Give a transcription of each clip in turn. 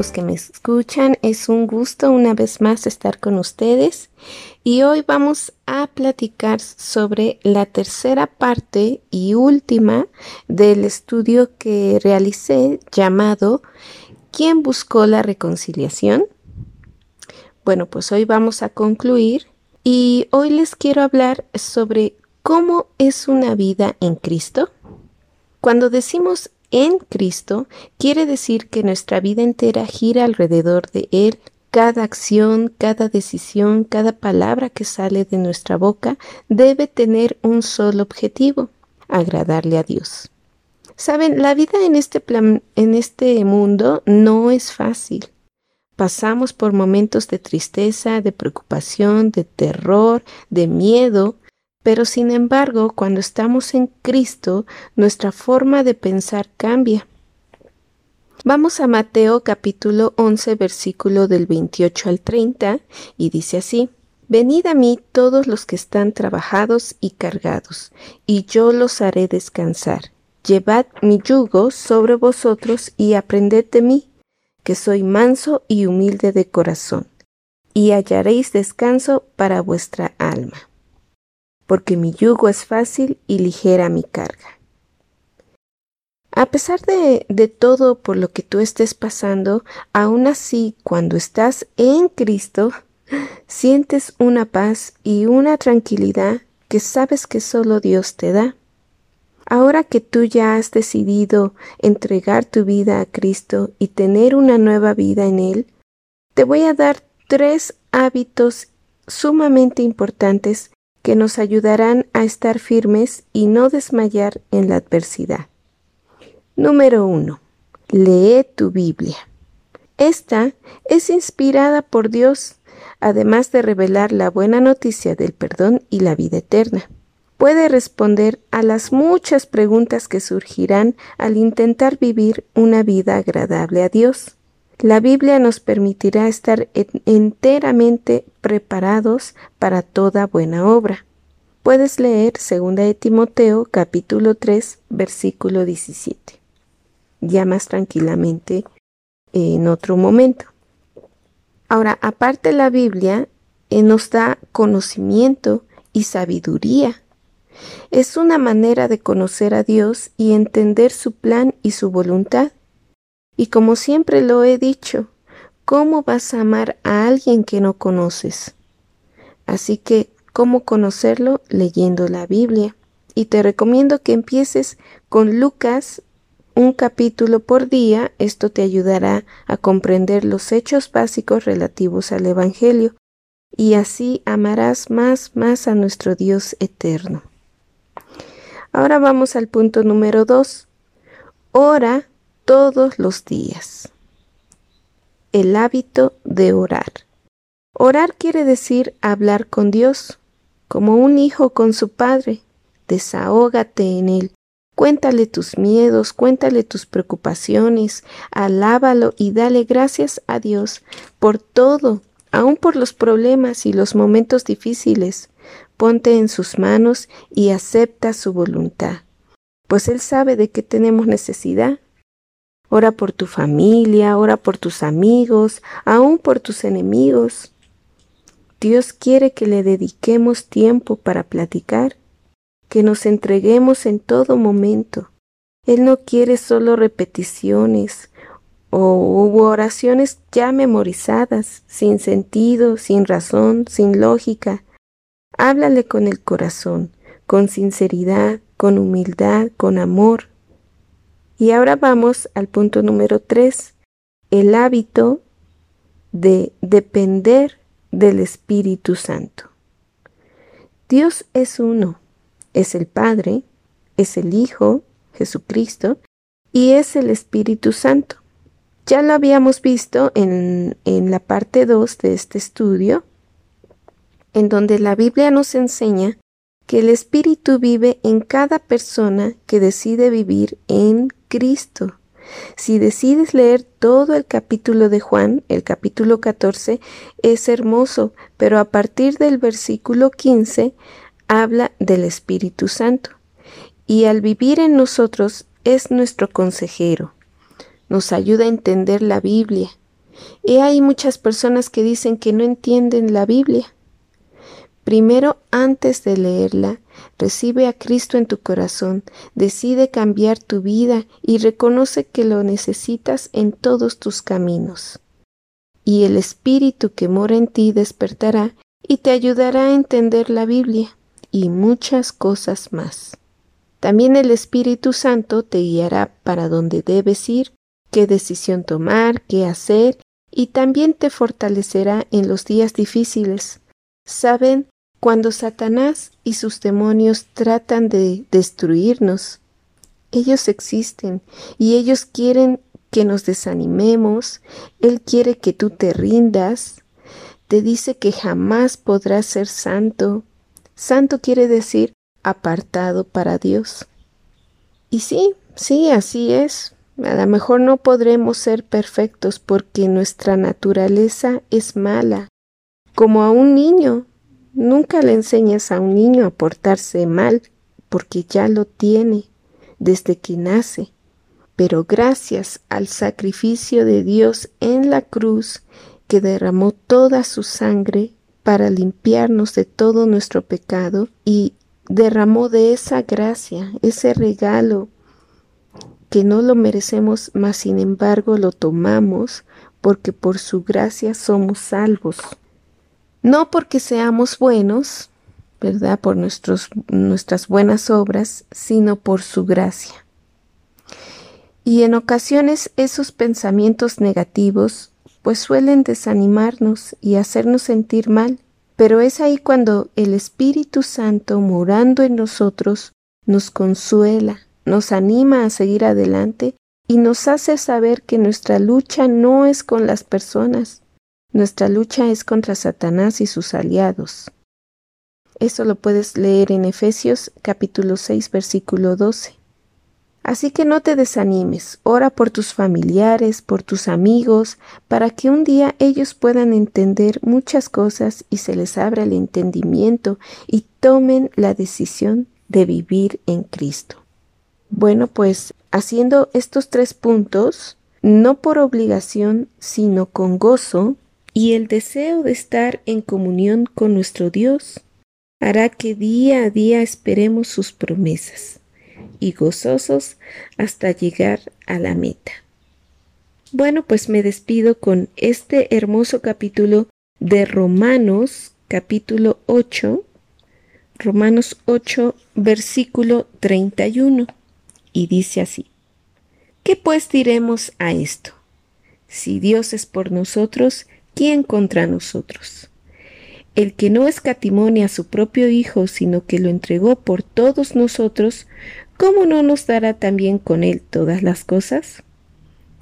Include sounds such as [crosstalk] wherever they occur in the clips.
Los que me escuchan. Es un gusto una vez más estar con ustedes y hoy vamos a platicar sobre la tercera parte y última del estudio que realicé llamado ¿Quién buscó la reconciliación? Bueno, pues hoy vamos a concluir y hoy les quiero hablar sobre cómo es una vida en Cristo. Cuando decimos en Cristo quiere decir que nuestra vida entera gira alrededor de Él. Cada acción, cada decisión, cada palabra que sale de nuestra boca debe tener un solo objetivo, agradarle a Dios. Saben, la vida en este, plan, en este mundo no es fácil. Pasamos por momentos de tristeza, de preocupación, de terror, de miedo, pero sin embargo, cuando estamos en Cristo, nuestra forma de pensar cambia. Vamos a Mateo capítulo 11 versículo del 28 al 30 y dice así, Venid a mí todos los que están trabajados y cargados, y yo los haré descansar. Llevad mi yugo sobre vosotros y aprended de mí, que soy manso y humilde de corazón, y hallaréis descanso para vuestra alma porque mi yugo es fácil y ligera mi carga. A pesar de, de, todo por lo que tú estés pasando, aún así, cuando estás en Cristo, [laughs] sientes una paz y una tranquilidad que sabes que solo Dios te da. Ahora que tú ya has decidido entregar tu vida a Cristo y tener una nueva vida en Él, te voy a dar tres hábitos sumamente importantes que nos ayudarán a estar firmes y no desmayar en la adversidad. Número 1. Lee tu Biblia. Esta es inspirada por Dios, además de revelar la buena noticia del perdón y la vida eterna. Puede responder a las muchas preguntas que surgirán al intentar vivir una vida agradable a Dios. La Biblia nos permitirá estar enteramente preparados para toda buena obra. Puedes leer 2 de Timoteo capítulo 3 versículo 17. Ya más tranquilamente en otro momento. Ahora, aparte la Biblia eh, nos da conocimiento y sabiduría. Es una manera de conocer a Dios y entender su plan y su voluntad. Y como siempre lo he dicho, ¿cómo vas a amar a alguien que no conoces? Así que, ¿cómo conocerlo? Leyendo la Biblia. Y te recomiendo que empieces con Lucas un capítulo por día. Esto te ayudará a comprender los hechos básicos relativos al Evangelio. Y así amarás más, más a nuestro Dios eterno. Ahora vamos al punto número dos. Ora todos los días. El hábito de orar. Orar quiere decir hablar con Dios, como un hijo con su padre. Desahógate en él. Cuéntale tus miedos, cuéntale tus preocupaciones, alábalo y dale gracias a Dios por todo, aun por los problemas y los momentos difíciles. Ponte en sus manos y acepta su voluntad, pues Él sabe de qué tenemos necesidad Ora por tu familia, ora por tus amigos, aún por tus enemigos. Dios quiere que le dediquemos tiempo para platicar, que nos entreguemos en todo momento. Él no quiere solo repeticiones o oraciones ya memorizadas, sin sentido, sin razón, sin lógica. Háblale con el corazón, con sinceridad, con humildad, con amor. Y ahora vamos al punto número tres, el hábito de depender del Espíritu Santo. Dios es uno, es el Padre, es el Hijo, Jesucristo, y es el Espíritu Santo. Ya lo habíamos visto en, en la parte 2 de este estudio, en donde la Biblia nos enseña que el Espíritu vive en cada persona que decide vivir en Cristo. Si decides leer todo el capítulo de Juan, el capítulo 14, es hermoso, pero a partir del versículo 15 habla del Espíritu Santo. Y al vivir en nosotros es nuestro consejero. Nos ayuda a entender la Biblia. Y hay muchas personas que dicen que no entienden la Biblia. Primero, antes de leerla, recibe a Cristo en tu corazón, decide cambiar tu vida y reconoce que lo necesitas en todos tus caminos. Y el Espíritu que mora en ti despertará y te ayudará a entender la Biblia y muchas cosas más. También el Espíritu Santo te guiará para dónde debes ir, qué decisión tomar, qué hacer, y también te fortalecerá en los días difíciles. Saben cuando Satanás y sus demonios tratan de destruirnos, ellos existen y ellos quieren que nos desanimemos, Él quiere que tú te rindas, te dice que jamás podrás ser santo. Santo quiere decir apartado para Dios. Y sí, sí, así es. A lo mejor no podremos ser perfectos porque nuestra naturaleza es mala, como a un niño Nunca le enseñas a un niño a portarse mal porque ya lo tiene desde que nace. Pero gracias al sacrificio de Dios en la cruz que derramó toda su sangre para limpiarnos de todo nuestro pecado y derramó de esa gracia, ese regalo que no lo merecemos, mas sin embargo lo tomamos porque por su gracia somos salvos no porque seamos buenos, ¿verdad? Por nuestros, nuestras buenas obras, sino por su gracia. Y en ocasiones esos pensamientos negativos pues suelen desanimarnos y hacernos sentir mal, pero es ahí cuando el Espíritu Santo morando en nosotros nos consuela, nos anima a seguir adelante y nos hace saber que nuestra lucha no es con las personas, nuestra lucha es contra Satanás y sus aliados. Eso lo puedes leer en Efesios capítulo 6 versículo 12. Así que no te desanimes, ora por tus familiares, por tus amigos, para que un día ellos puedan entender muchas cosas y se les abra el entendimiento y tomen la decisión de vivir en Cristo. Bueno, pues haciendo estos tres puntos, no por obligación, sino con gozo, y el deseo de estar en comunión con nuestro Dios hará que día a día esperemos sus promesas y gozosos hasta llegar a la meta. Bueno, pues me despido con este hermoso capítulo de Romanos, capítulo 8, Romanos 8, versículo 31, y dice así, ¿qué pues diremos a esto? Si Dios es por nosotros, ¿quién contra nosotros? El que no escatimone a su propio Hijo, sino que lo entregó por todos nosotros, ¿cómo no nos dará también con él todas las cosas?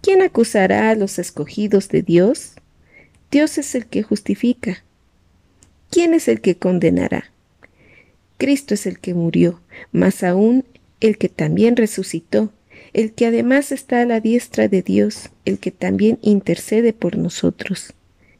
¿Quién acusará a los escogidos de Dios? Dios es el que justifica. ¿Quién es el que condenará? Cristo es el que murió, más aún el que también resucitó, el que además está a la diestra de Dios, el que también intercede por nosotros.